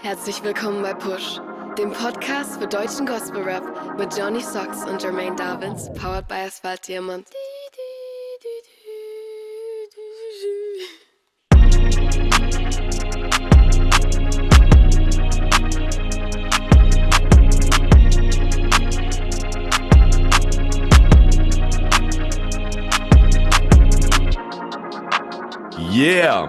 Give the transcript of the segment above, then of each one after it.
Herzlich willkommen bei Push, dem Podcast für deutschen Gospel Rap mit Johnny Socks und Jermaine Davins, powered by Asphalt Diamant. Yeah!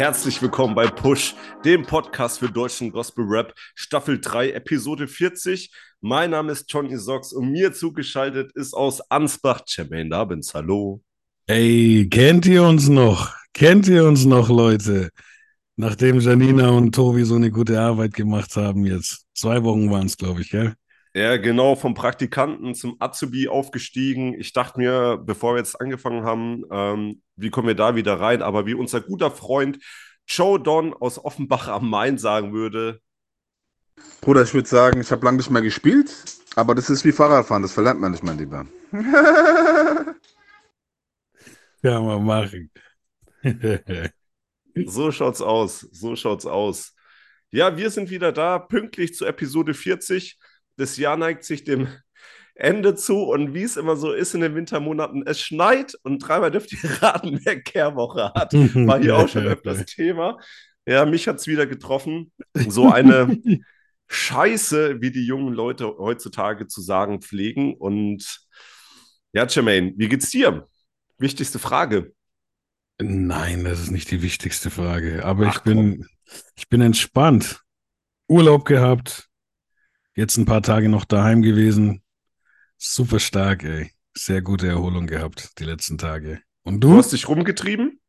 Herzlich willkommen bei Push, dem Podcast für deutschen Gospel Rap, Staffel 3, Episode 40. Mein Name ist Johnny Socks und mir zugeschaltet ist aus Ansbach Jermaine Dabins. Hallo. Ey, kennt ihr uns noch? Kennt ihr uns noch, Leute? Nachdem Janina und Tobi so eine gute Arbeit gemacht haben jetzt. Zwei Wochen waren es, glaube ich, gell? Ja, genau, vom Praktikanten zum Azubi aufgestiegen. Ich dachte mir, bevor wir jetzt angefangen haben, ähm, wie kommen wir da wieder rein? Aber wie unser guter Freund Joe Don aus Offenbach am Main sagen würde. Bruder, ich würde sagen, ich habe lange nicht mehr gespielt, aber das ist wie Fahrradfahren, das verlernt man nicht, mein Lieber. Kann man machen. so schaut's aus, so schaut's aus. Ja, wir sind wieder da, pünktlich zu Episode 40. Das Jahr neigt sich dem Ende zu und wie es immer so ist in den Wintermonaten, es schneit und dreimal dürft ihr raten, wer Kehrwoche hat. War hier auch schon öfters Thema. Ja, mich hat es wieder getroffen. So eine Scheiße, wie die jungen Leute heutzutage zu sagen pflegen. Und ja, Jermaine, wie geht's dir? Wichtigste Frage. Nein, das ist nicht die wichtigste Frage. Aber Ach, ich bin, ich bin entspannt. Urlaub gehabt, Jetzt ein paar Tage noch daheim gewesen. Super stark, ey. Sehr gute Erholung gehabt die letzten Tage. Und du? Du hast dich rumgetrieben?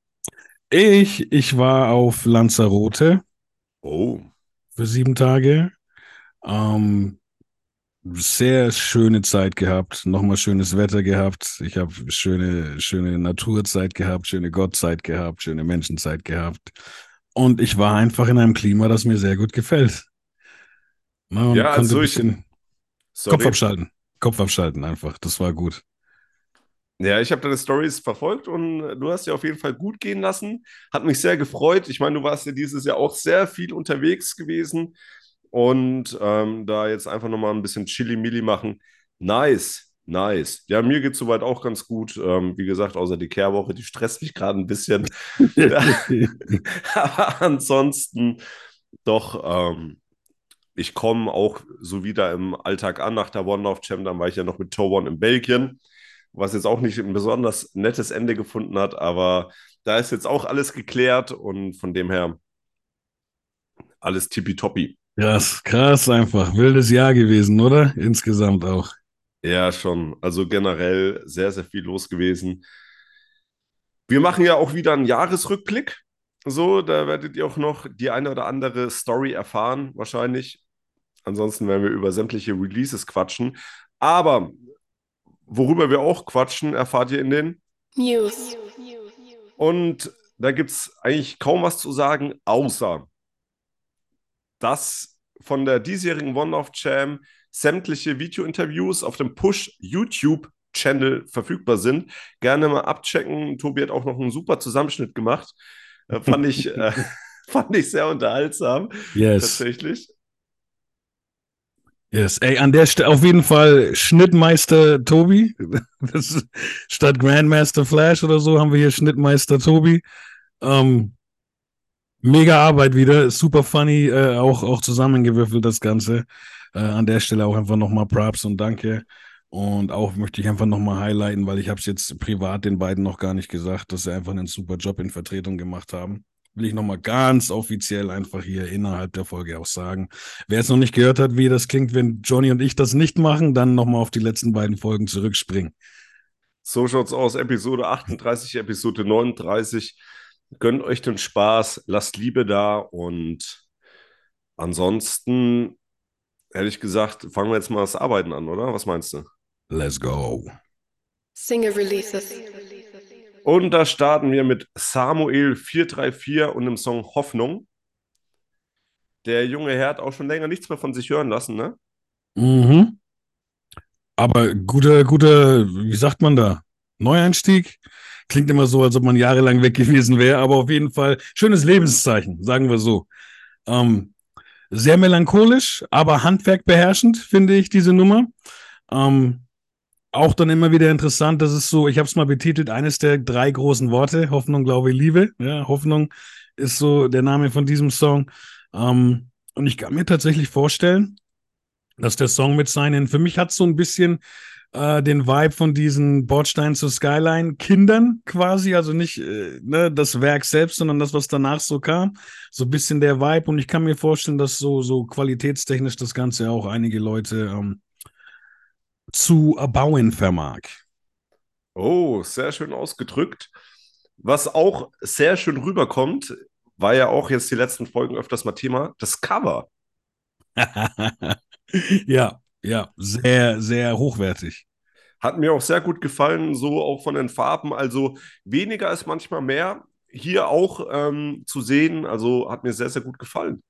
Ich, ich war auf Lanzarote. Oh. Für sieben Tage. Ähm, sehr schöne Zeit gehabt, nochmal schönes Wetter gehabt. Ich habe schöne, schöne Naturzeit gehabt, schöne Gottzeit gehabt, schöne Menschenzeit gehabt. Und ich war einfach in einem Klima, das mir sehr gut gefällt. Na, ja, also ich. Kopf abschalten. Kopf abschalten einfach. Das war gut. Ja, ich habe deine Stories verfolgt und du hast ja auf jeden Fall gut gehen lassen. Hat mich sehr gefreut. Ich meine, du warst ja dieses Jahr auch sehr viel unterwegs gewesen und ähm, da jetzt einfach nochmal ein bisschen Chili-Milli machen. Nice, nice. Ja, mir geht es soweit auch ganz gut. Ähm, wie gesagt, außer die Kehrwoche, die stresst mich gerade ein bisschen. Aber ansonsten doch ähm, ich komme auch so wieder im Alltag an nach der One Love Champ. Dann war ich ja noch mit Towon in Belgien, was jetzt auch nicht ein besonders nettes Ende gefunden hat, aber da ist jetzt auch alles geklärt und von dem her alles tippitoppi. Krass, krass einfach. Wildes Jahr gewesen, oder? Insgesamt auch. Ja, schon. Also generell sehr, sehr viel los gewesen. Wir machen ja auch wieder einen Jahresrückblick. So, da werdet ihr auch noch die eine oder andere Story erfahren, wahrscheinlich. Ansonsten werden wir über sämtliche Releases quatschen. Aber worüber wir auch quatschen, erfahrt ihr in den News. Und da gibt es eigentlich kaum was zu sagen, außer dass von der diesjährigen One Love Jam sämtliche Video-Interviews auf dem Push YouTube Channel verfügbar sind. Gerne mal abchecken. Tobi hat auch noch einen super Zusammenschnitt gemacht. Äh, fand, ich, äh, fand ich sehr unterhaltsam. Yes. Tatsächlich. Yes, ey, an der Stelle auf jeden Fall Schnittmeister Tobi. Das, statt Grandmaster Flash oder so haben wir hier Schnittmeister Tobi. Ähm, mega Arbeit wieder, super funny, äh, auch, auch zusammengewürfelt das Ganze. Äh, an der Stelle auch einfach nochmal Props und Danke. Und auch möchte ich einfach nochmal highlighten, weil ich habe es jetzt privat den beiden noch gar nicht gesagt, dass sie einfach einen super Job in Vertretung gemacht haben will ich nochmal ganz offiziell einfach hier innerhalb der Folge auch sagen. Wer es noch nicht gehört hat, wie das klingt, wenn Johnny und ich das nicht machen, dann nochmal auf die letzten beiden Folgen zurückspringen. So schaut's aus. Episode 38, Episode 39. Gönnt euch den Spaß, lasst Liebe da und ansonsten, ehrlich gesagt, fangen wir jetzt mal das Arbeiten an, oder? Was meinst du? Let's go. Single Releases. Und da starten wir mit Samuel 434 und dem Song Hoffnung. Der junge Herr hat auch schon länger nichts mehr von sich hören lassen, ne? Mhm. Aber guter, guter, wie sagt man da? Neueinstieg? Klingt immer so, als ob man jahrelang weg gewesen wäre, aber auf jeden Fall schönes Lebenszeichen, sagen wir so. Ähm, sehr melancholisch, aber handwerkbeherrschend, finde ich, diese Nummer. Ähm, auch dann immer wieder interessant, das ist so, ich habe es mal betitelt, eines der drei großen Worte, Hoffnung, Glaube, Liebe. Ja, Hoffnung ist so der Name von diesem Song. Ähm, und ich kann mir tatsächlich vorstellen, dass der Song mit seinen, für mich hat so ein bisschen äh, den Vibe von diesen Bordstein zu Skyline Kindern quasi, also nicht äh, ne, das Werk selbst, sondern das, was danach so kam. So ein bisschen der Vibe und ich kann mir vorstellen, dass so, so qualitätstechnisch das Ganze auch einige Leute ähm, zu erbauen vermag. Oh, sehr schön ausgedrückt. Was auch sehr schön rüberkommt, war ja auch jetzt die letzten Folgen öfters mal Thema, das Cover. ja, ja, sehr, sehr hochwertig. Hat mir auch sehr gut gefallen, so auch von den Farben. Also weniger ist manchmal mehr. Hier auch ähm, zu sehen, also hat mir sehr, sehr gut gefallen.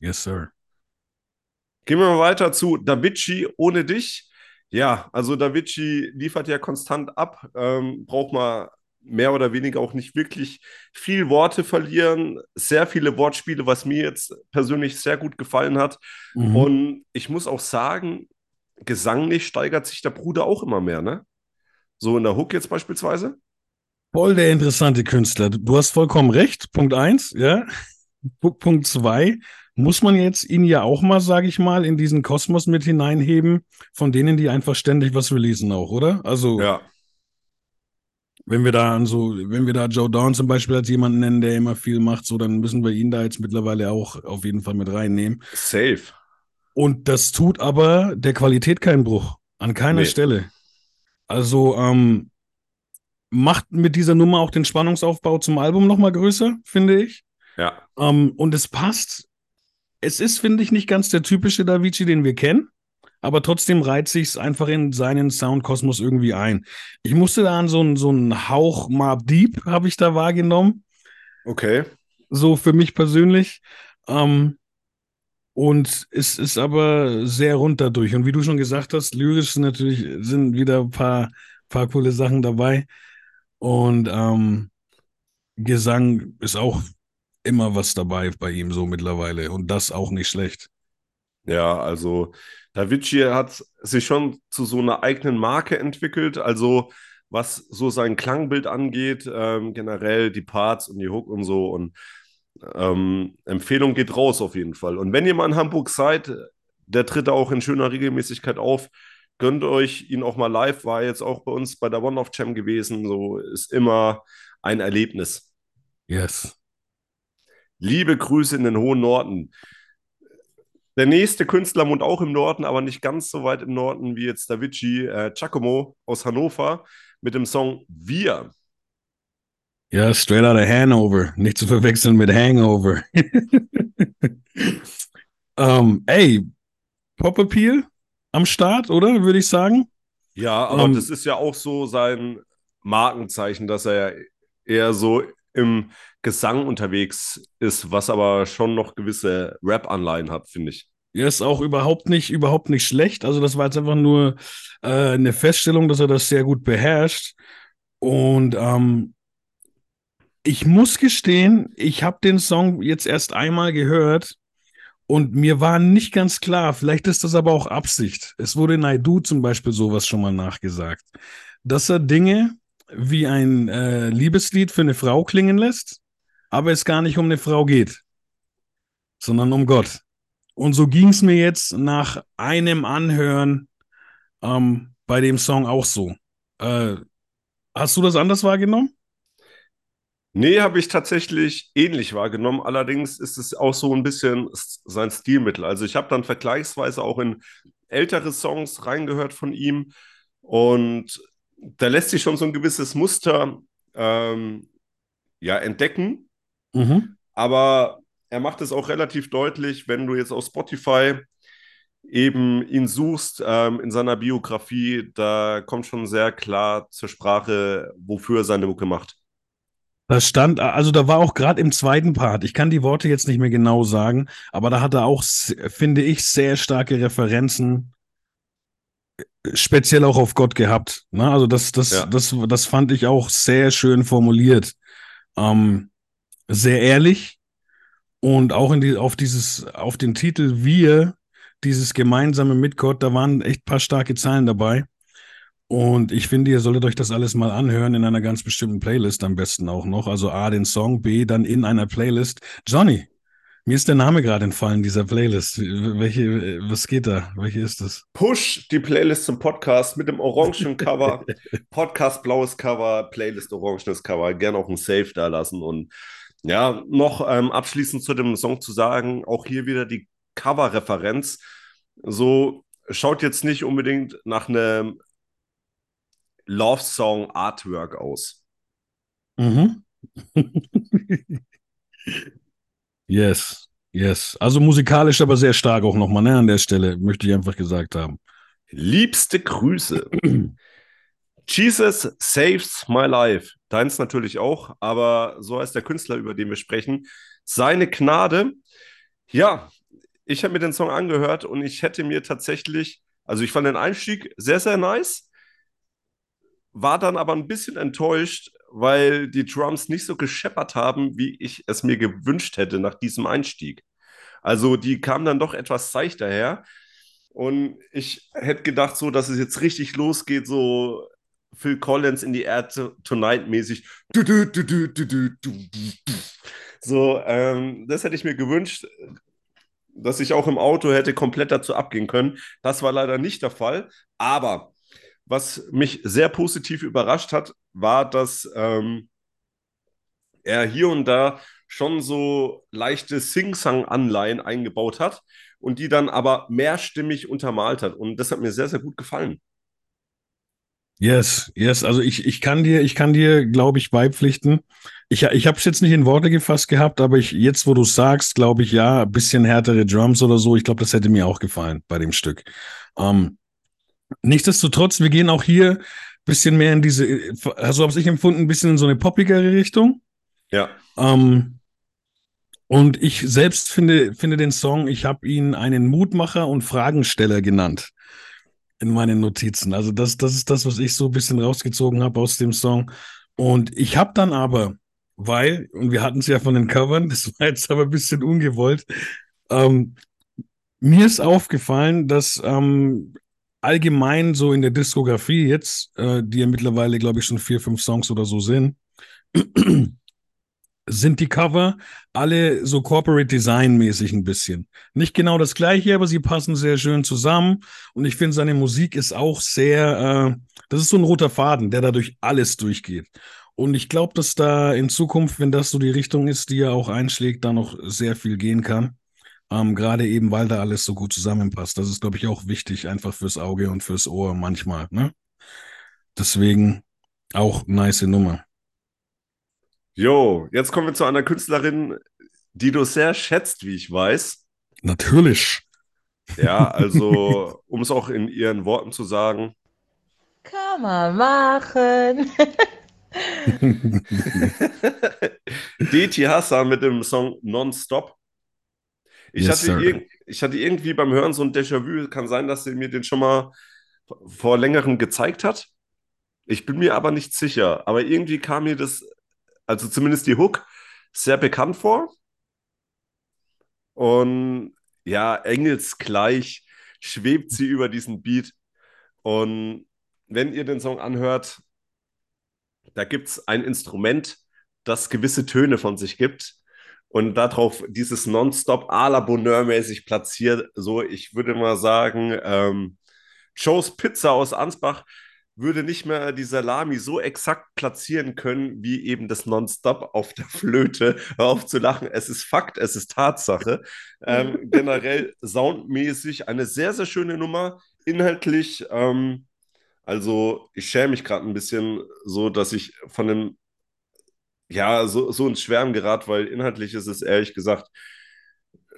Yes, sir. Gehen wir mal weiter zu Davici ohne dich. Ja, also Davici liefert ja konstant ab, ähm, braucht man mehr oder weniger auch nicht wirklich viel Worte verlieren, sehr viele Wortspiele, was mir jetzt persönlich sehr gut gefallen hat. Mhm. Und ich muss auch sagen, gesanglich steigert sich der Bruder auch immer mehr, ne? So in der Hook jetzt beispielsweise. Voll der interessante Künstler. Du hast vollkommen recht. Punkt eins, ja. Punkt zwei, muss man jetzt ihn ja auch mal, sage ich mal, in diesen Kosmos mit hineinheben, von denen, die einfach ständig was releasen auch, oder? Also, ja. wenn wir da an so, wenn wir da Joe Dawn zum Beispiel als jemanden nennen, der immer viel macht, so, dann müssen wir ihn da jetzt mittlerweile auch auf jeden Fall mit reinnehmen. Safe. Und das tut aber der Qualität keinen Bruch. An keiner nee. Stelle. Also, ähm, macht mit dieser Nummer auch den Spannungsaufbau zum Album nochmal größer, finde ich. Ja. Ähm, und es passt es ist, finde ich, nicht ganz der typische Davici, den wir kennen, aber trotzdem reiht sich es einfach in seinen Soundkosmos irgendwie ein. Ich musste da an so einen so einen Hauch Marb Deep habe ich da wahrgenommen. Okay. So für mich persönlich. Ähm, und es ist aber sehr rund dadurch. Und wie du schon gesagt hast, lyrisch sind natürlich sind wieder ein paar, paar coole Sachen dabei. Und ähm, Gesang ist auch immer was dabei bei ihm so mittlerweile und das auch nicht schlecht. Ja, also Davici hat sich schon zu so einer eigenen Marke entwickelt, also was so sein Klangbild angeht, ähm, generell die Parts und die Hook und so und ähm, Empfehlung geht raus auf jeden Fall. Und wenn ihr mal in Hamburg seid, der tritt auch in schöner Regelmäßigkeit auf. Gönnt euch ihn auch mal live, war jetzt auch bei uns bei der One of Jam gewesen. So ist immer ein Erlebnis. Yes. Liebe Grüße in den hohen Norden. Der nächste Künstler wohnt auch im Norden, aber nicht ganz so weit im Norden wie jetzt Davici äh, Giacomo aus Hannover mit dem Song Wir. Ja, straight out of Hanover. Nicht zu verwechseln mit Hangover. um, ähm, ey, Pop Appeal am Start, oder? Würde ich sagen. Ja, aber um, ähm, das ist ja auch so sein Markenzeichen, dass er eher so im Gesang unterwegs ist, was aber schon noch gewisse Rap-Anleihen hat, finde ich. Ja, ist auch überhaupt nicht, überhaupt nicht schlecht. Also, das war jetzt einfach nur äh, eine Feststellung, dass er das sehr gut beherrscht. Und ähm, ich muss gestehen, ich habe den Song jetzt erst einmal gehört und mir war nicht ganz klar, vielleicht ist das aber auch Absicht. Es wurde Naidu zum Beispiel sowas schon mal nachgesagt, dass er Dinge wie ein äh, Liebeslied für eine Frau klingen lässt, aber es gar nicht um eine Frau geht, sondern um Gott. Und so ging es mir jetzt nach einem Anhören ähm, bei dem Song auch so. Äh, hast du das anders wahrgenommen? Nee, habe ich tatsächlich ähnlich wahrgenommen. Allerdings ist es auch so ein bisschen sein Stilmittel. Also ich habe dann vergleichsweise auch in ältere Songs reingehört von ihm und da lässt sich schon so ein gewisses Muster ähm, ja, entdecken. Mhm. Aber er macht es auch relativ deutlich, wenn du jetzt auf Spotify eben ihn suchst ähm, in seiner Biografie, da kommt schon sehr klar zur Sprache, wofür er seine Mucke macht. Das stand, also da war auch gerade im zweiten Part, ich kann die Worte jetzt nicht mehr genau sagen, aber da hat er auch, finde ich, sehr starke Referenzen speziell auch auf Gott gehabt. Ne? Also das, das, ja. das, das fand ich auch sehr schön formuliert. Ähm, sehr ehrlich Und auch in die, auf dieses, auf den Titel Wir, dieses gemeinsame mit Gott, da waren echt paar starke Zahlen dabei. Und ich finde, ihr solltet euch das alles mal anhören in einer ganz bestimmten Playlist am besten auch noch. Also A, den Song, B, dann in einer Playlist. Johnny, mir ist der Name gerade entfallen dieser Playlist. Welche, was geht da? Welche ist das? Push die Playlist zum Podcast mit dem orangen Cover. Podcast blaues Cover, Playlist orangenes Cover. Gerne auch ein Save da lassen. Und ja, noch ähm, abschließend zu dem Song zu sagen, auch hier wieder die Cover-Referenz. So schaut jetzt nicht unbedingt nach einem Love Song Artwork aus. Mhm. yes, yes. Also musikalisch, aber sehr stark auch nochmal ne, an der Stelle, möchte ich einfach gesagt haben. Liebste Grüße. Jesus saves my life. Deins natürlich auch, aber so heißt der Künstler, über den wir sprechen. Seine Gnade. Ja, ich habe mir den Song angehört und ich hätte mir tatsächlich, also ich fand den Einstieg sehr, sehr nice war dann aber ein bisschen enttäuscht, weil die Drums nicht so gescheppert haben, wie ich es mir gewünscht hätte nach diesem Einstieg. Also die kamen dann doch etwas seichter her. Und ich hätte gedacht, so, dass es jetzt richtig losgeht, so Phil Collins in die Erde Tonight mäßig. So, ähm, das hätte ich mir gewünscht, dass ich auch im Auto hätte komplett dazu abgehen können. Das war leider nicht der Fall. Aber was mich sehr positiv überrascht hat, war, dass ähm, er hier und da schon so leichte Sing-Sang-Anleihen eingebaut hat und die dann aber mehrstimmig untermalt hat. Und das hat mir sehr, sehr gut gefallen. Yes, yes. Also ich, ich kann dir, ich kann dir, glaube ich, beipflichten. Ich, ich habe es jetzt nicht in Worte gefasst gehabt, aber ich, jetzt, wo du sagst, glaube ich, ja, ein bisschen härtere Drums oder so, ich glaube, das hätte mir auch gefallen bei dem Stück. Ähm, Nichtsdestotrotz, wir gehen auch hier ein bisschen mehr in diese, also habe ich empfunden, ein bisschen in so eine poppigere Richtung. Ja. Ähm, und ich selbst finde, finde den Song, ich habe ihn einen Mutmacher und Fragensteller genannt in meinen Notizen. Also das, das ist das, was ich so ein bisschen rausgezogen habe aus dem Song. Und ich habe dann aber, weil, und wir hatten es ja von den Covern, das war jetzt aber ein bisschen ungewollt, ähm, mir ist aufgefallen, dass ähm, allgemein so in der Diskografie jetzt, äh, die ja mittlerweile, glaube ich, schon vier, fünf Songs oder so sind, sind die Cover alle so Corporate Design mäßig ein bisschen. Nicht genau das gleiche, aber sie passen sehr schön zusammen. Und ich finde, seine Musik ist auch sehr, äh, das ist so ein roter Faden, der dadurch alles durchgeht. Und ich glaube, dass da in Zukunft, wenn das so die Richtung ist, die er auch einschlägt, da noch sehr viel gehen kann. Ähm, Gerade eben, weil da alles so gut zusammenpasst. Das ist, glaube ich, auch wichtig, einfach fürs Auge und fürs Ohr manchmal. Ne? Deswegen auch nice Nummer. Jo, jetzt kommen wir zu einer Künstlerin, die du sehr schätzt, wie ich weiß. Natürlich. Ja, also, um es auch in ihren Worten zu sagen. Kann man machen. DT Hassan mit dem Song Nonstop. Ich, yes, hatte ich hatte irgendwie beim Hören so ein Déjà-vu. Kann sein, dass sie mir den schon mal vor längerem gezeigt hat. Ich bin mir aber nicht sicher. Aber irgendwie kam mir das, also zumindest die Hook, sehr bekannt vor. Und ja, engelsgleich schwebt sie über diesen Beat. Und wenn ihr den Song anhört, da gibt es ein Instrument, das gewisse Töne von sich gibt und darauf dieses Nonstop à la Bonheur mäßig platziert. So, ich würde mal sagen, ähm, Joe's Pizza aus Ansbach würde nicht mehr die Salami so exakt platzieren können, wie eben das Nonstop auf der Flöte. Hör auf zu lachen, es ist Fakt, es ist Tatsache. Ähm, generell soundmäßig eine sehr, sehr schöne Nummer. Inhaltlich, ähm, also ich schäme mich gerade ein bisschen so, dass ich von dem ja, so, so ins Schwärmen gerät, weil inhaltlich ist es ehrlich gesagt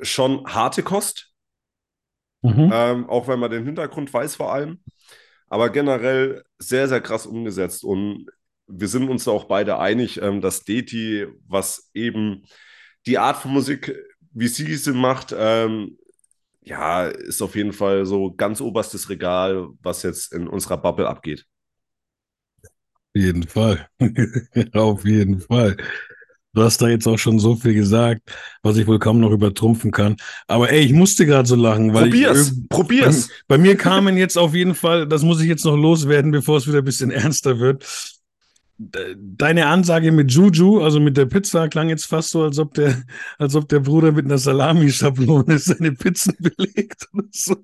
schon harte Kost. Mhm. Ähm, auch wenn man den Hintergrund weiß vor allem. Aber generell sehr, sehr krass umgesetzt. Und wir sind uns auch beide einig, ähm, dass Deti, was eben die Art von Musik, wie sie sie macht, ähm, ja, ist auf jeden Fall so ganz oberstes Regal, was jetzt in unserer Bubble abgeht jeden Fall. Auf jeden Fall. Du hast da jetzt auch schon so viel gesagt, was ich wohl kaum noch übertrumpfen kann. Aber ey, ich musste gerade so lachen, weil probier's, ich probier's. Bei, bei, mir kamen jetzt auf jeden Fall, das muss ich jetzt noch loswerden, bevor es wieder ein bisschen ernster wird. Deine Ansage mit Juju, also mit der Pizza, klang jetzt fast so, als ob der, als ob der Bruder mit einer Salami-Schablone seine Pizzen belegt oder so.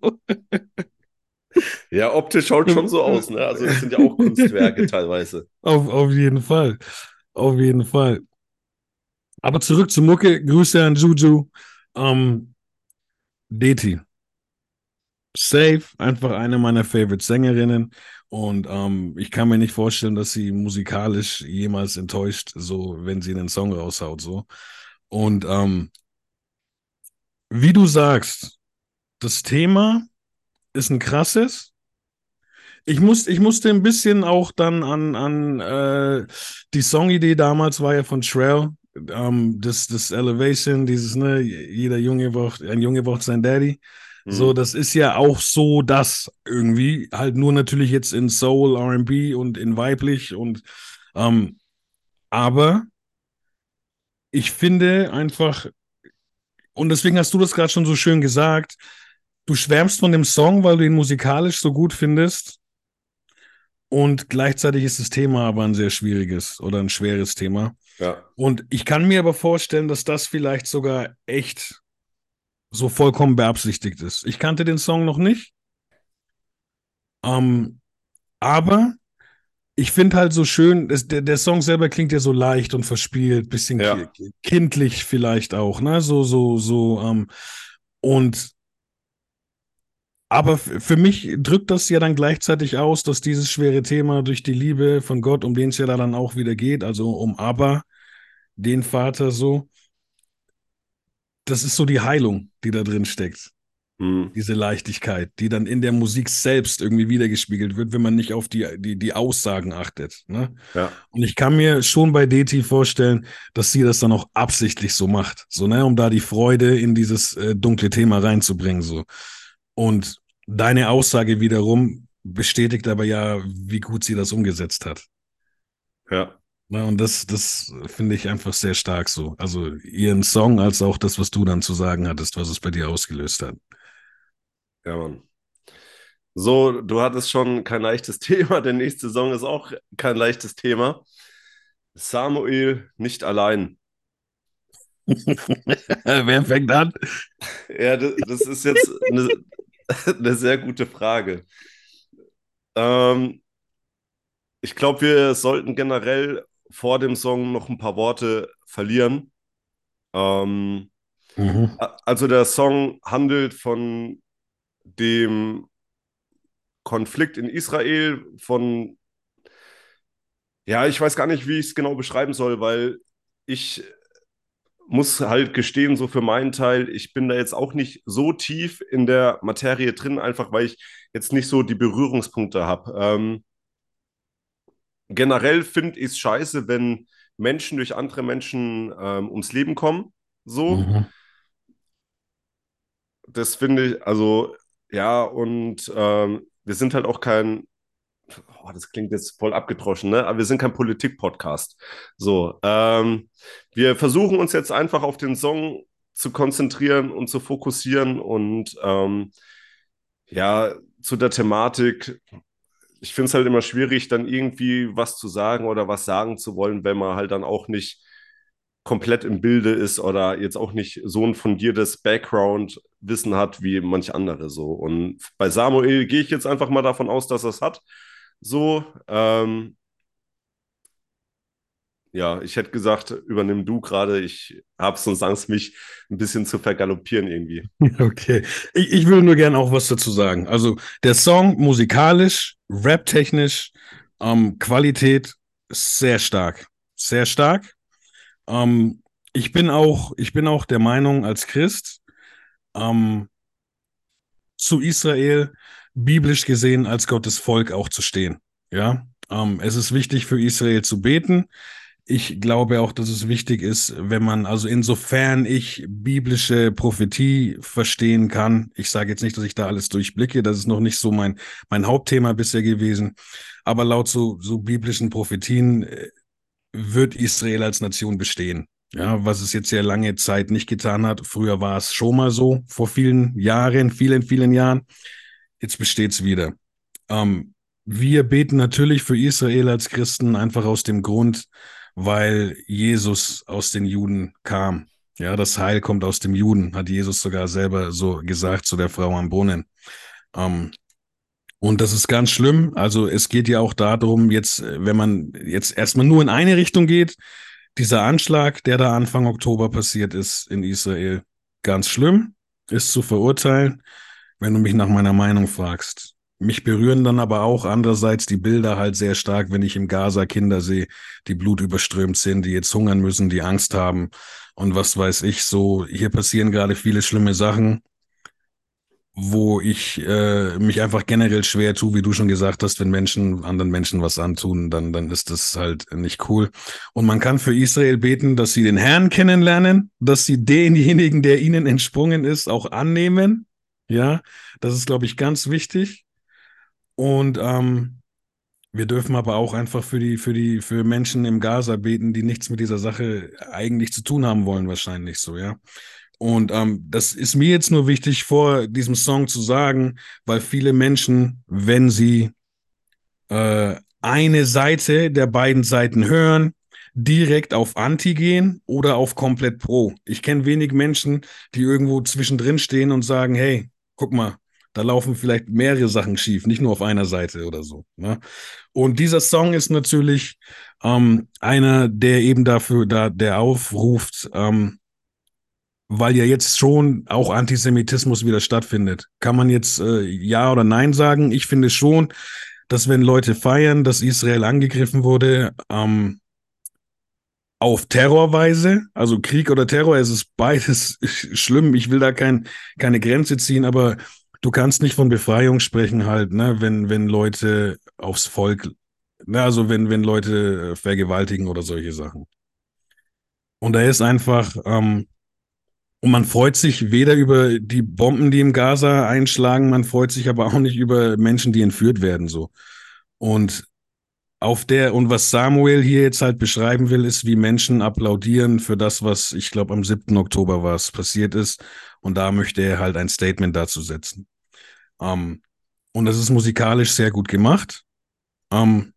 Ja, optisch schaut schon so aus, ne? Also das sind ja auch Kunstwerke teilweise. Auf, auf jeden Fall. Auf jeden Fall. Aber zurück zu Mucke. Grüße an Juju. Ähm, Deti. Safe, einfach eine meiner Favorite Sängerinnen. Und ähm, ich kann mir nicht vorstellen, dass sie musikalisch jemals enttäuscht, so wenn sie einen Song raushaut. So. Und ähm, wie du sagst, das Thema ist ein krasses. Ich, muss, ich musste ein bisschen auch dann an, an äh, die Songidee damals war ja von Shrell, ähm, das, das Elevation, dieses, ne, jeder Junge braucht, ein Junge braucht sein Daddy. Mhm. So, das ist ja auch so das irgendwie, halt nur natürlich jetzt in Soul, RB und in weiblich und ähm, aber ich finde einfach, und deswegen hast du das gerade schon so schön gesagt, du schwärmst von dem Song, weil du ihn musikalisch so gut findest. Und gleichzeitig ist das Thema aber ein sehr schwieriges oder ein schweres Thema. Ja. Und ich kann mir aber vorstellen, dass das vielleicht sogar echt so vollkommen beabsichtigt ist. Ich kannte den Song noch nicht. Ähm, aber ich finde halt so schön, es, der, der Song selber klingt ja so leicht und verspielt, bisschen Ja. ki- kindlich vielleicht auch, ne? So, so, so, ähm, und aber für mich drückt das ja dann gleichzeitig aus, dass dieses schwere Thema durch die Liebe von Gott, um den es ja da dann auch wieder geht, also um Abba, den Vater so, das ist so die Heilung, die da drin steckt Mhm. diese Leichtigkeit, die dann in der Musik selbst irgendwie wiedergespiegelt wird, wenn man nicht auf die, die, die Aussagen achtet. Ne? Ja. Und ich kann mir schon bei Deti vorstellen, dass sie das dann auch absichtlich so macht, so, ne, um da die Freude in dieses äh, dunkle Thema reinzubringen. So. Und deine Aussage wiederum bestätigt aber ja, wie gut sie das umgesetzt hat. Ja. Ne, und das, das finde ich einfach sehr stark so. Also ihren Song als auch das, was du dann zu sagen hattest, was es bei dir ausgelöst hat. Ja, Mann. So, du hattest schon kein leichtes Thema. Der nächste Song ist auch kein leichtes Thema. Samuel nicht allein. Wer fängt an? Ja, das, das ist jetzt eine, eine sehr gute Frage. Ähm, ich glaube, wir sollten generell vor dem Song noch ein paar Worte verlieren. Ähm, Mhm. also der Song handelt von dem Konflikt in Israel, von, ja, ich weiß gar nicht, wie ich es genau beschreiben soll, weil ich muss halt gestehen, so für meinen Teil, ich bin da jetzt auch nicht so tief in der Materie drin, einfach weil ich jetzt nicht so die Berührungspunkte habe. Ähm, generell finde ich es scheiße, wenn Menschen durch andere Menschen ähm, ums Leben kommen. So. Mhm. Das finde ich, also ja, und ähm, wir sind halt auch kein, oh, das klingt jetzt voll abgedroschen, ne? Aber wir sind kein Politik-Podcast. So, ähm, wir versuchen uns jetzt einfach auf den Song zu konzentrieren und zu fokussieren und ähm, ja, zu der Thematik. Ich finde es halt immer schwierig, dann irgendwie was zu sagen oder was sagen zu wollen, wenn man halt dann auch nicht komplett im Bilde ist oder jetzt auch nicht so ein fundiertes Background-Wissen hat wie manch andere so. Und bei Samuel gehe ich jetzt einfach mal davon aus, dass er es hat. So, ähm, ja, ich hätte gesagt, übernimm du gerade. Ich habe sonst Angst, mich ein bisschen zu vergaloppieren irgendwie. Okay. Ich, ich würde nur gerne auch was dazu sagen. Also der Song musikalisch, raptechnisch, ähm, Qualität sehr stark. Sehr stark. Ähm, ich bin auch, ich bin auch der Meinung als Christ, ähm, zu Israel biblisch gesehen als Gottes Volk auch zu stehen. Ja, ähm, es ist wichtig für Israel zu beten. Ich glaube auch, dass es wichtig ist, wenn man, also insofern ich biblische Prophetie verstehen kann. Ich sage jetzt nicht, dass ich da alles durchblicke. Das ist noch nicht so mein, mein Hauptthema bisher gewesen. Aber laut so, so biblischen Prophetien äh, wird Israel als Nation bestehen. Ja, was es jetzt sehr lange Zeit nicht getan hat. Früher war es schon mal so, vor vielen Jahren, vielen, vielen Jahren. Jetzt besteht es wieder. Ähm, wir beten natürlich für Israel als Christen einfach aus dem Grund, weil Jesus aus den Juden kam. Ja, das Heil kommt aus dem Juden, hat Jesus sogar selber so gesagt zu der Frau am Brunnen. Ähm, und das ist ganz schlimm. Also es geht ja auch darum, jetzt, wenn man jetzt erstmal nur in eine Richtung geht, dieser Anschlag, der da Anfang Oktober passiert ist in Israel, ganz schlimm, ist zu verurteilen, wenn du mich nach meiner Meinung fragst. Mich berühren dann aber auch andererseits die Bilder halt sehr stark, wenn ich im Gaza Kinder sehe, die blutüberströmt sind, die jetzt hungern müssen, die Angst haben und was weiß ich. So, hier passieren gerade viele schlimme Sachen, wo ich äh, mich einfach generell schwer tue, wie du schon gesagt hast, wenn Menschen anderen Menschen was antun, dann, dann ist das halt nicht cool. Und man kann für Israel beten, dass sie den Herrn kennenlernen, dass sie denjenigen, der ihnen entsprungen ist, auch annehmen. Ja, das ist, glaube ich, ganz wichtig. Und ähm, wir dürfen aber auch einfach für die, für die, für Menschen im Gaza beten, die nichts mit dieser Sache eigentlich zu tun haben wollen, wahrscheinlich so, ja. Und ähm, das ist mir jetzt nur wichtig, vor diesem Song zu sagen, weil viele Menschen, wenn sie äh, eine Seite der beiden Seiten hören, direkt auf Anti gehen oder auf komplett Pro. Ich kenne wenig Menschen, die irgendwo zwischendrin stehen und sagen, hey, guck mal, da laufen vielleicht mehrere Sachen schief, nicht nur auf einer Seite oder so. Ne? Und dieser Song ist natürlich ähm, einer, der eben dafür, da, der aufruft, ähm, weil ja jetzt schon auch Antisemitismus wieder stattfindet. Kann man jetzt äh, ja oder nein sagen? Ich finde schon, dass wenn Leute feiern, dass Israel angegriffen wurde, ähm, auf Terrorweise, also Krieg oder Terror, es ist beides schlimm. Ich will da kein, keine Grenze ziehen, aber du kannst nicht von Befreiung sprechen halt, ne, wenn, wenn Leute aufs Volk, ne, also wenn, wenn Leute vergewaltigen oder solche Sachen. Und da ist einfach, ähm, und man freut sich weder über die Bomben, die im Gaza einschlagen, man freut sich aber auch nicht über Menschen, die entführt werden, so. Und auf der, und was Samuel hier jetzt halt beschreiben will, ist, wie Menschen applaudieren für das, was ich glaube am 7. Oktober war, es passiert ist. Und da möchte er halt ein Statement dazu setzen. Ähm, und das ist musikalisch sehr gut gemacht. Ähm,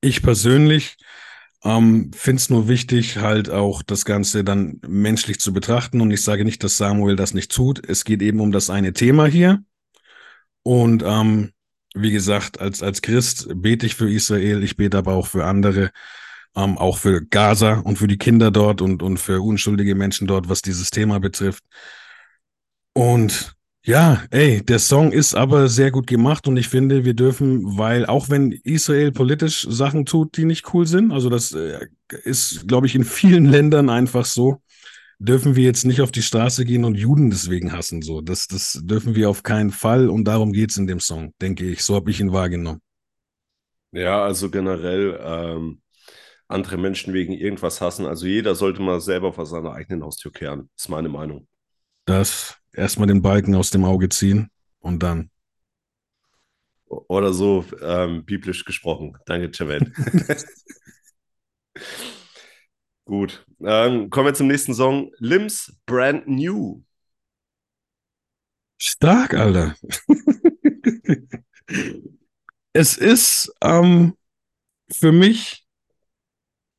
ich persönlich ähm, finde es nur wichtig, halt auch das Ganze dann menschlich zu betrachten. Und ich sage nicht, dass Samuel das nicht tut. Es geht eben um das eine Thema hier. Und ähm, wie gesagt, als, als Christ bete ich für Israel, ich bete aber auch für andere, ähm, auch für Gaza und für die Kinder dort und, und für unschuldige Menschen dort, was dieses Thema betrifft. Und ja, ey, der Song ist aber sehr gut gemacht und ich finde, wir dürfen, weil auch wenn Israel politisch Sachen tut, die nicht cool sind, also das äh, ist, glaube ich, in vielen Ländern einfach so, dürfen wir jetzt nicht auf die Straße gehen und Juden deswegen hassen. So, das, das dürfen wir auf keinen Fall und darum geht es in dem Song, denke ich. So habe ich ihn wahrgenommen. Ja, also generell ähm, andere Menschen wegen irgendwas hassen. Also jeder sollte mal selber vor seiner eigenen Haustür kehren, ist meine Meinung. Das erstmal den Balken aus dem Auge ziehen und dann. Oder so ähm, biblisch gesprochen. Danke, Javel. Gut. Ähm, kommen wir zum nächsten Song. Limbs Brand New. Stark, Alter. es ist ähm, für mich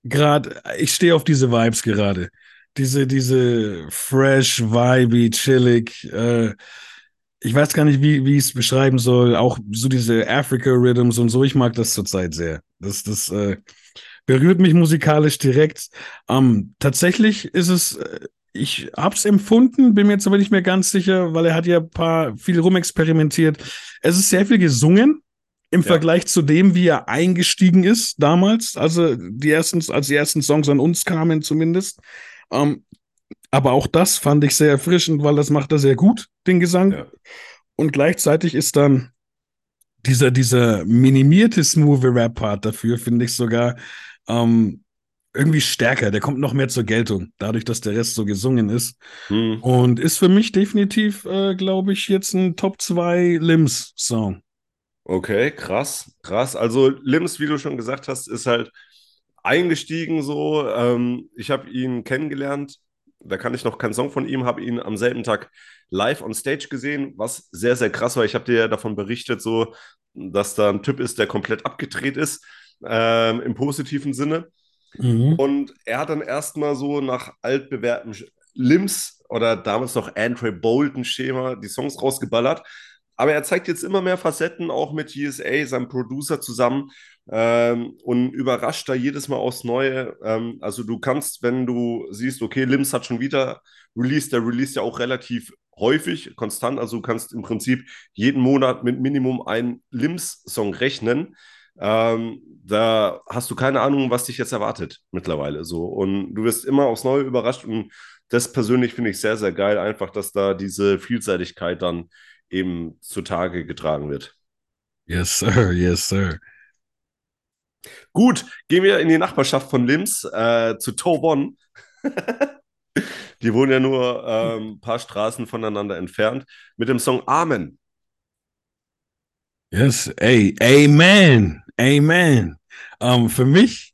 gerade, ich stehe auf diese Vibes gerade. Diese, diese fresh, vibey, chillig, äh, ich weiß gar nicht, wie, wie ich es beschreiben soll. Auch so diese Africa Rhythms und so. Ich mag das zurzeit sehr. Das, das, äh, berührt mich musikalisch direkt. Ähm, tatsächlich ist es, äh, ich hab's empfunden, bin mir jetzt aber nicht mehr ganz sicher, weil er hat ja ein paar viel rumexperimentiert. Es ist sehr viel gesungen im ja. Vergleich zu dem, wie er eingestiegen ist damals, also die ersten, als die ersten Songs an uns kamen zumindest. Ähm, aber auch das fand ich sehr erfrischend, weil das macht er sehr gut, den Gesang. Ja. Und gleichzeitig ist dann dieser, dieser minimierte smooth Rap-Part dafür, finde ich sogar ähm, irgendwie stärker. Der kommt noch mehr zur Geltung, dadurch, dass der Rest so gesungen ist. Hm. Und ist für mich definitiv, äh, glaube ich, jetzt ein Top 2 Limbs-Song. Okay, krass, krass. Also Limbs, wie du schon gesagt hast, ist halt eingestiegen so. Ähm, ich habe ihn kennengelernt. Da kann ich noch keinen Song von ihm, habe ihn am selben Tag live on Stage gesehen, was sehr, sehr krass war. Ich habe dir ja davon berichtet, so, dass da ein Typ ist, der komplett abgedreht ist, ähm, im positiven Sinne. Mhm. Und er hat dann erstmal so nach altbewährtem Limbs oder damals noch Andre Bolton-Schema die Songs rausgeballert. Aber er zeigt jetzt immer mehr Facetten, auch mit GSA, seinem Producer zusammen ähm, und überrascht da jedes Mal aufs Neue. Ähm, also du kannst, wenn du siehst, okay, Limbs hat schon wieder released, der released ja auch relativ häufig, konstant, also du kannst im Prinzip jeden Monat mit Minimum einen Limbs-Song rechnen. Ähm, da hast du keine Ahnung, was dich jetzt erwartet mittlerweile so. Und du wirst immer aufs Neue überrascht und das persönlich finde ich sehr, sehr geil, einfach, dass da diese Vielseitigkeit dann eben zutage getragen wird. Yes, sir, yes, sir. Gut, gehen wir in die Nachbarschaft von Lims äh, zu Tobon. die wohnen ja nur ähm, ein paar Straßen voneinander entfernt mit dem Song Amen. Yes, ey, Amen, Amen. Ähm, für mich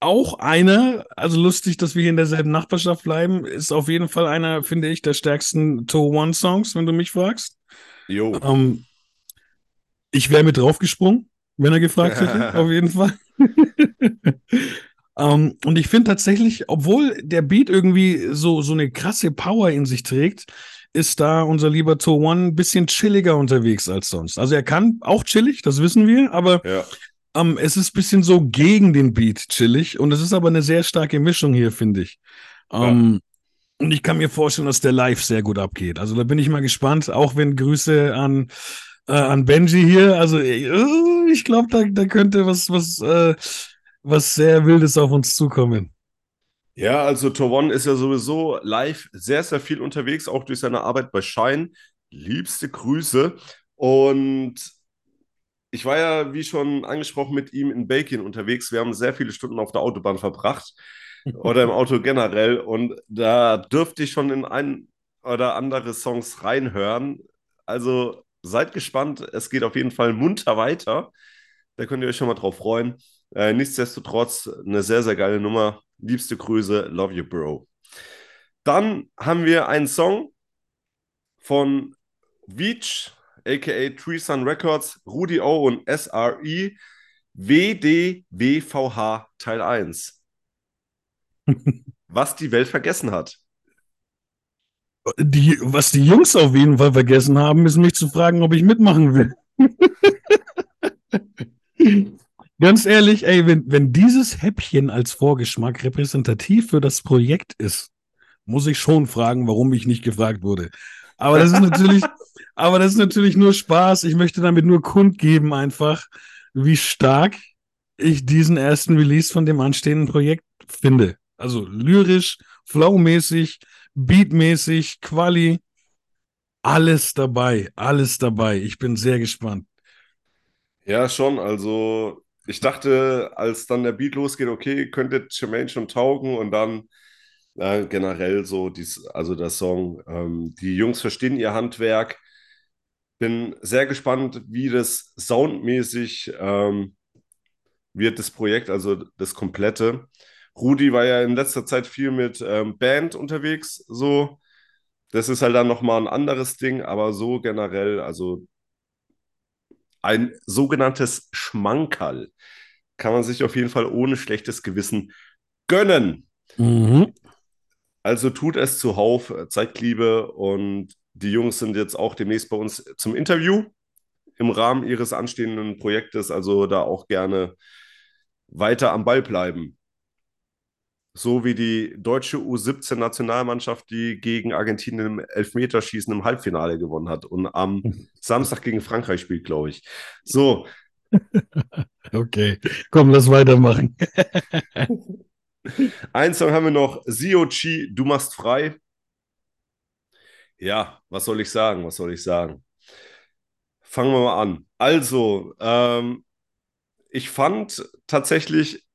auch einer, also lustig, dass wir hier in derselben Nachbarschaft bleiben, ist auf jeden Fall einer, finde ich, der stärksten To One Songs, wenn du mich fragst. Jo. Ähm, ich wäre mit draufgesprungen, wenn er gefragt hätte, auf jeden Fall. ähm, und ich finde tatsächlich, obwohl der Beat irgendwie so, so eine krasse Power in sich trägt, ist da unser lieber To One ein bisschen chilliger unterwegs als sonst. Also er kann auch chillig, das wissen wir, aber Ja. ähm, es ist ein bisschen so gegen den Beat chillig und es ist aber eine sehr starke Mischung hier, finde ich. Ähm, Und ich kann mir vorstellen, dass der live sehr gut abgeht. Also da bin ich mal gespannt, auch wenn Grüße an, äh, an Benji hier. Also äh, ich glaube, da, da könnte was, was, äh, was sehr Wildes auf uns zukommen. Ja, also Tovon ist ja sowieso live sehr, sehr viel unterwegs, auch durch seine Arbeit bei Shine. Liebste Grüße. Und ich war ja, wie schon angesprochen, mit ihm in Belgien unterwegs. Wir haben sehr viele Stunden auf der Autobahn verbracht oder im Auto generell. Und da dürfte ich schon in ein oder andere Songs reinhören. Also seid gespannt. Es geht auf jeden Fall munter weiter. Da könnt ihr euch schon mal drauf freuen. Äh, nichtsdestotrotz eine sehr, sehr geile Nummer. Liebste Grüße, love you, Bro. Dann haben wir einen Song von Veach, aka Tree Sun Records, Rudi O und SRE, WDWVH Teil 1. Was die Welt vergessen hat. Die, was die Jungs auf jeden Fall vergessen haben, ist mich zu fragen, ob ich mitmachen will. Ganz ehrlich, ey, wenn, wenn dieses Häppchen als Vorgeschmack repräsentativ für das Projekt ist, muss ich schon fragen, warum ich nicht gefragt wurde. Aber das ist natürlich, aber das ist natürlich nur Spaß. Ich möchte damit nur kundgeben einfach, wie stark ich diesen ersten Release von dem anstehenden Projekt finde. Also lyrisch, flowmäßig, beatmäßig, Quali, alles dabei, alles dabei. Ich bin sehr gespannt. Ja, schon. Also, ich dachte, als dann der Beat losgeht, okay, könnte Jermaine schon taugen und dann äh, generell so, dies, also der Song. Ähm, die Jungs verstehen ihr Handwerk. Bin sehr gespannt, wie das soundmäßig ähm, wird, das Projekt, also das komplette. Rudi war ja in letzter Zeit viel mit ähm, Band unterwegs, so. Das ist halt dann nochmal ein anderes Ding, aber so generell, also ein sogenanntes Schmankerl kann man sich auf jeden Fall ohne schlechtes Gewissen gönnen. Mhm. Also tut es zuhauf, zeigt Liebe und die Jungs sind jetzt auch demnächst bei uns zum Interview im Rahmen ihres anstehenden Projektes, also da auch gerne weiter am Ball bleiben. So wie die deutsche U17-Nationalmannschaft, die gegen Argentinien im Elfmeterschießen im Halbfinale gewonnen hat und am Samstag gegen Frankreich spielt, glaube ich. So, Okay, komm, lass weitermachen. Ein Song haben wir noch, Zio-Chi, Du machst frei. Ja, was soll ich sagen? Was soll ich sagen? Fangen wir mal an. Also, ähm, ich fand tatsächlich,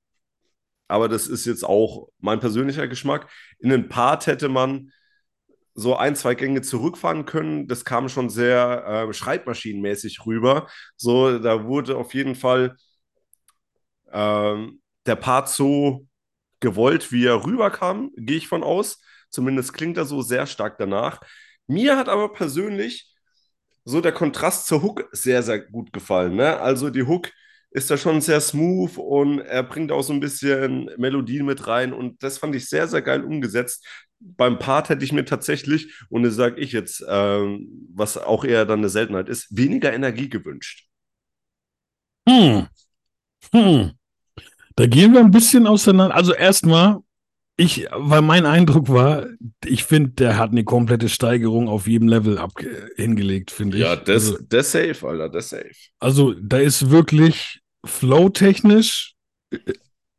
aber das ist jetzt auch mein persönlicher Geschmack, in den Part hätte man so ein, zwei Gänge zurückfahren können. Das kam schon sehr äh, schreibmaschinenmäßig rüber. So, da wurde auf jeden Fall ähm, der Part so gewollt, wie er rüberkam, gehe ich von aus. Zumindest klingt er so sehr stark danach. Mir hat aber persönlich so der Kontrast zur Hook sehr, sehr gut gefallen. Ne? Also die Hook ist da schon sehr smooth und er bringt auch so ein bisschen Melodien mit rein und das fand ich sehr, sehr geil umgesetzt. Beim Part hätte ich mir tatsächlich, und das sage ich jetzt, ähm, was auch eher dann eine Seltenheit ist, weniger Energie gewünscht. Hm. Hm. Da gehen wir ein bisschen auseinander. Also erstmal, ich, weil mein Eindruck war, ich finde, der hat eine komplette Steigerung auf jedem Level ab hingelegt, finde ich. Ja, das, also, das safe, Alter, das safe. Also da ist wirklich flow-technisch äh,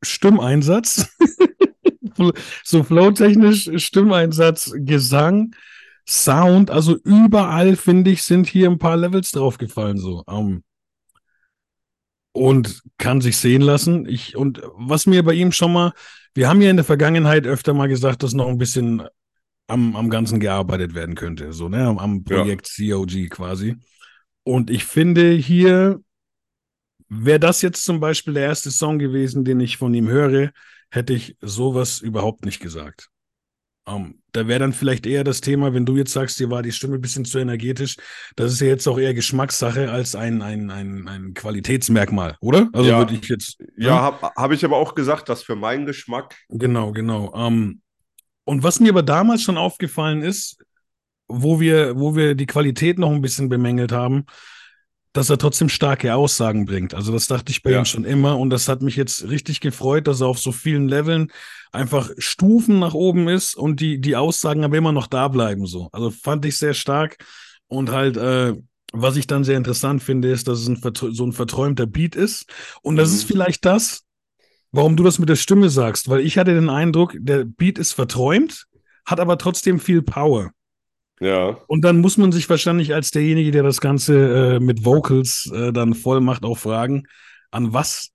Stimmeinsatz, so flow-technisch Stimmeinsatz, Gesang, Sound, also überall, finde ich, sind hier ein paar Levels draufgefallen, so. Um, und kann sich sehen lassen. Ich, und was mir bei ihm schon mal, wir haben ja in der Vergangenheit öfter mal gesagt, dass noch ein bisschen am, am Ganzen gearbeitet werden könnte, so, ne, am, am Projekt ja. COG quasi. Und ich finde hier, wäre das jetzt zum Beispiel der erste Song gewesen, den ich von ihm höre, hätte ich sowas überhaupt nicht gesagt. Um, ähm, da wäre dann vielleicht eher das Thema, wenn du jetzt sagst, dir war die Stimme ein bisschen zu energetisch, das ist ja jetzt auch eher Geschmackssache als ein, ein, ein, ein Qualitätsmerkmal, oder? Also ja, würde ich jetzt. Ja, ja habe hab ich aber auch gesagt, dass für meinen Geschmack. Genau, genau. Um, ähm, und was mir aber damals schon aufgefallen ist, wo wir, wo wir die Qualität noch ein bisschen bemängelt haben, dass er trotzdem starke Aussagen bringt. Also das dachte ich bei ja. ihm schon immer und das hat mich jetzt richtig gefreut, dass er auf so vielen Leveln einfach Stufen nach oben ist und die, die Aussagen aber immer noch da bleiben so. Also fand ich sehr stark und halt, äh, was ich dann sehr interessant finde, ist, dass es ein so ein verträumter Beat ist und das mhm. ist vielleicht das, warum du das mit der Stimme sagst, weil ich hatte den Eindruck, der Beat ist verträumt, hat aber trotzdem viel Power. Ja. Und dann muss man sich wahrscheinlich als derjenige, der das Ganze äh, mit Vocals äh, dann voll macht, auch fragen, an was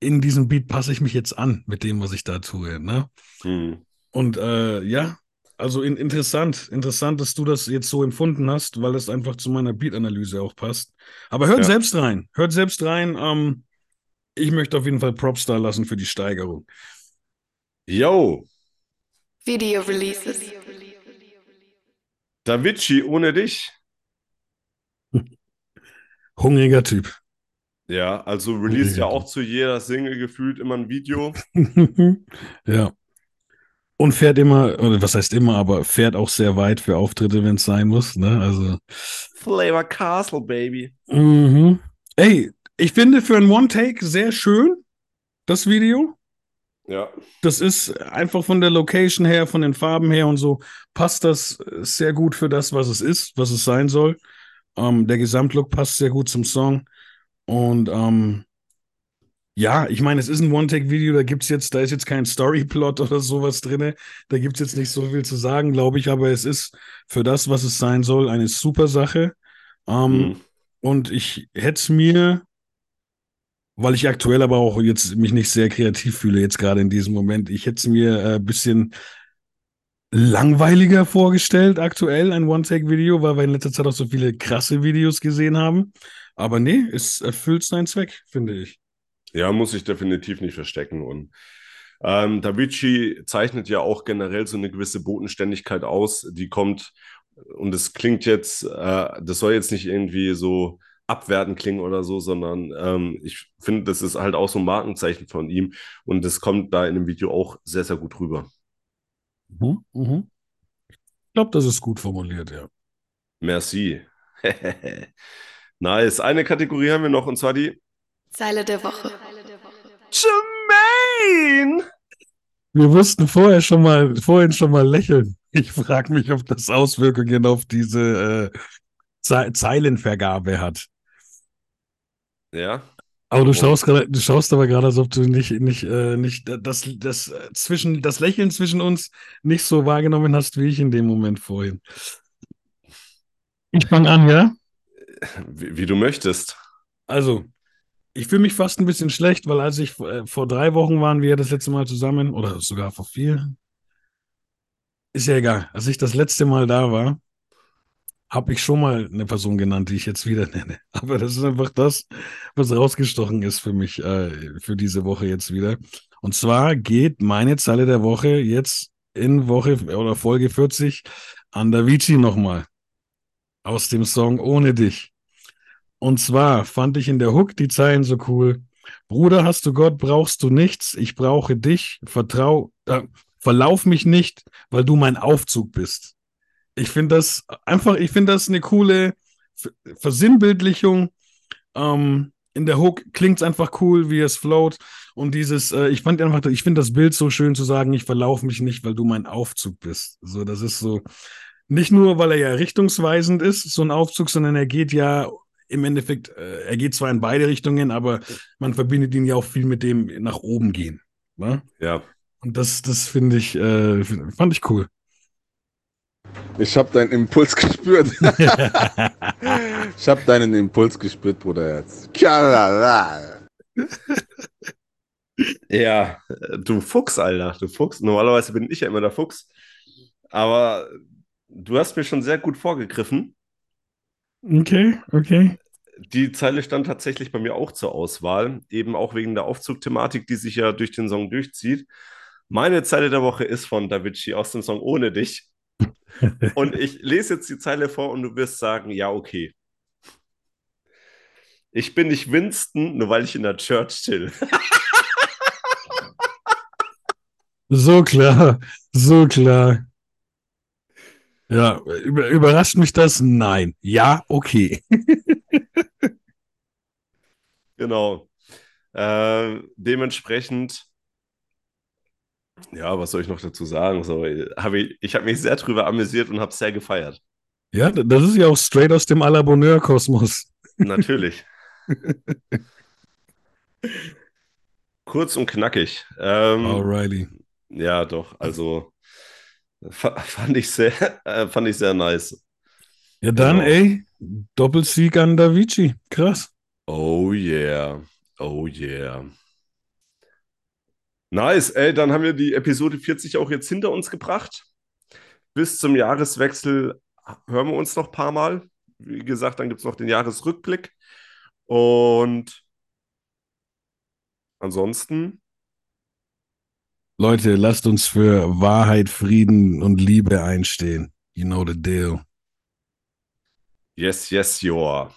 in diesem Beat passe ich mich jetzt an mit dem, was ich da tue. Ne? Hm. Und äh, ja, also in, interessant, interessant, dass du das jetzt so empfunden hast, weil das einfach zu meiner Beat-Analyse auch passt. Aber hört ja. selbst rein, hört selbst rein. Ähm, ich möchte auf jeden Fall Props da lassen für die Steigerung. Yo. Video Releases. Davici ohne dich. Hungriger Typ. Ja, also release ja auch zu jeder Single gefühlt immer ein Video. ja. Und fährt immer, oder was heißt immer, aber fährt auch sehr weit für Auftritte, wenn es sein muss. Ne? Also. Flavor Castle, Baby. Mhm. Ey, ich finde für ein One-Take sehr schön, das Video. Ja. Das ist einfach von der Location her, von den Farben her und so, passt das sehr gut für das, was es ist, was es sein soll. Ähm, der Gesamtlook passt sehr gut zum Song. Und ähm, ja, ich meine, es ist ein One-Take-Video, da gibt's jetzt, da ist jetzt kein Storyplot oder sowas drin. Da gibt es jetzt nicht so viel zu sagen, glaube ich, aber es ist für das, was es sein soll, eine super Sache. Ähm, mhm. Und ich hätte es mir weil ich aktuell aber auch jetzt mich nicht sehr kreativ fühle, jetzt gerade in diesem Moment. Ich hätte es mir ein äh, bisschen langweiliger vorgestellt, aktuell, ein One-Take-Video, weil wir in letzter Zeit auch so viele krasse Videos gesehen haben. Aber nee, es erfüllt seinen Zweck, finde ich. Ja, muss ich definitiv nicht verstecken. Und ähm, Davici zeichnet ja auch generell so eine gewisse Bodenständigkeit aus. Die kommt, und es klingt jetzt, äh, das soll jetzt nicht irgendwie so abwertend klingen oder so, sondern ähm, ich finde, das ist halt auch so ein Markenzeichen von ihm und das kommt da in dem Video auch sehr, sehr gut rüber. Mhm, mhm. Ich glaube, das ist gut formuliert, ja. Merci. nice. Eine Kategorie haben wir noch und zwar die Zeile der Woche. Jermaine! Wir mussten vorher schon mal, vorhin schon mal lächeln. Ich frage mich, ob das Auswirkungen auf diese äh, Ze Zeilenvergabe hat. Ja. Aber du schaust gerade, du schaust aber gerade, als ob du nicht, nicht, äh, nicht das, das zwischen, das Lächeln zwischen uns nicht so wahrgenommen hast wie ich in dem Moment vorhin. Ich fange an, ja? Wie, wie, du möchtest. Also, ich fühle mich fast ein bisschen schlecht, weil als ich äh, vor drei Wochen waren wir das letzte Mal zusammen, oder sogar vor vier, ist ja egal. Als ich das letzte Mal da war, habe ich schon mal eine Person genannt, die ich jetzt wieder nenne. Aber das ist einfach das, was rausgestochen ist für mich äh, für diese Woche jetzt wieder. Und zwar geht meine Zeile der Woche jetzt in Woche oder Folge 40 an Davici nochmal. Aus dem Song Ohne dich. Und zwar fand ich in der Hook die Zeilen so cool. Bruder, hast du Gott, brauchst du nichts. Ich brauche dich. Vertrau, äh, verlauf mich nicht, weil du mein Aufzug bist. Ich finde das einfach, ich finde das eine coole Versinnbildlichung. Ähm, in der Hook klingt es einfach cool, wie es float. Und dieses, äh, ich fand einfach, ich finde das Bild so schön zu sagen, ich verlaufe mich nicht, weil du mein Aufzug bist. So, das ist so, nicht nur, weil er ja richtungsweisend ist, so ein Aufzug, sondern er geht ja im Endeffekt, äh, er geht zwar in beide Richtungen, aber man verbindet ihn ja auch viel mit dem nach oben gehen. Ne? Ja. Und das, das finde ich, äh, fand ich cool. Ich habe deinen Impuls gespürt. ich habe deinen Impuls gespürt, Bruderherz. Ja, du Fuchs, Alter. Du Fuchs. Normalerweise bin ich ja immer der Fuchs. Aber du hast mir schon sehr gut vorgegriffen. Okay, okay. Die Zeile stand tatsächlich bei mir auch zur Auswahl, eben auch wegen der Aufzugthematik, die sich ja durch den Song durchzieht. Meine Zeile der Woche ist von Davici aus dem Song Ohne dich. und ich lese jetzt die Zeile vor und du wirst sagen, ja, okay. Ich bin nicht Winston, nur weil ich in der Church chill. so klar, so klar. Ja, über, überrascht mich das? Nein. Ja, okay. genau. Äh, dementsprechend, ja, was soll ich noch dazu sagen? So, hab ich ich habe mich sehr drüber amüsiert und habe es sehr gefeiert. Ja, das ist ja auch straight aus dem à Bonheur-Kosmos. Natürlich. Kurz und knackig. Ähm, Alrighty. Ja, doch. Also fand ich sehr, äh, fand ich sehr nice. Ja, dann, genau. ey, Doppelsieg an Davici. Krass. Oh yeah. Oh yeah. Nice, ey, dann haben wir die Episode 40 auch jetzt hinter uns gebracht. Bis zum Jahreswechsel hören wir uns noch ein paar Mal. Wie gesagt, dann gibt es noch den Jahresrückblick. Und ansonsten Leute, lasst uns für Wahrheit, Frieden und Liebe einstehen. You know the deal. Yes, yes, your.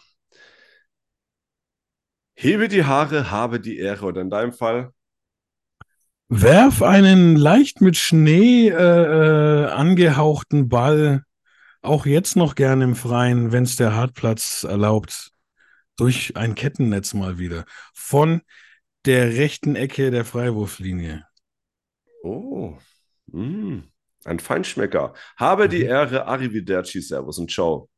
Hebe die Haare, habe die Ehre. Oder in deinem Fall? Werf einen leicht mit Schnee äh, äh, angehauchten Ball, auch jetzt noch gerne im Freien, wenn es der Hartplatz erlaubt, durch ein Kettennetz mal wieder. Von der rechten Ecke der Freiwurflinie. Oh, mm, ein Feinschmecker. Habe die mhm. Ehre, Arrivederci, Servus und Ciao.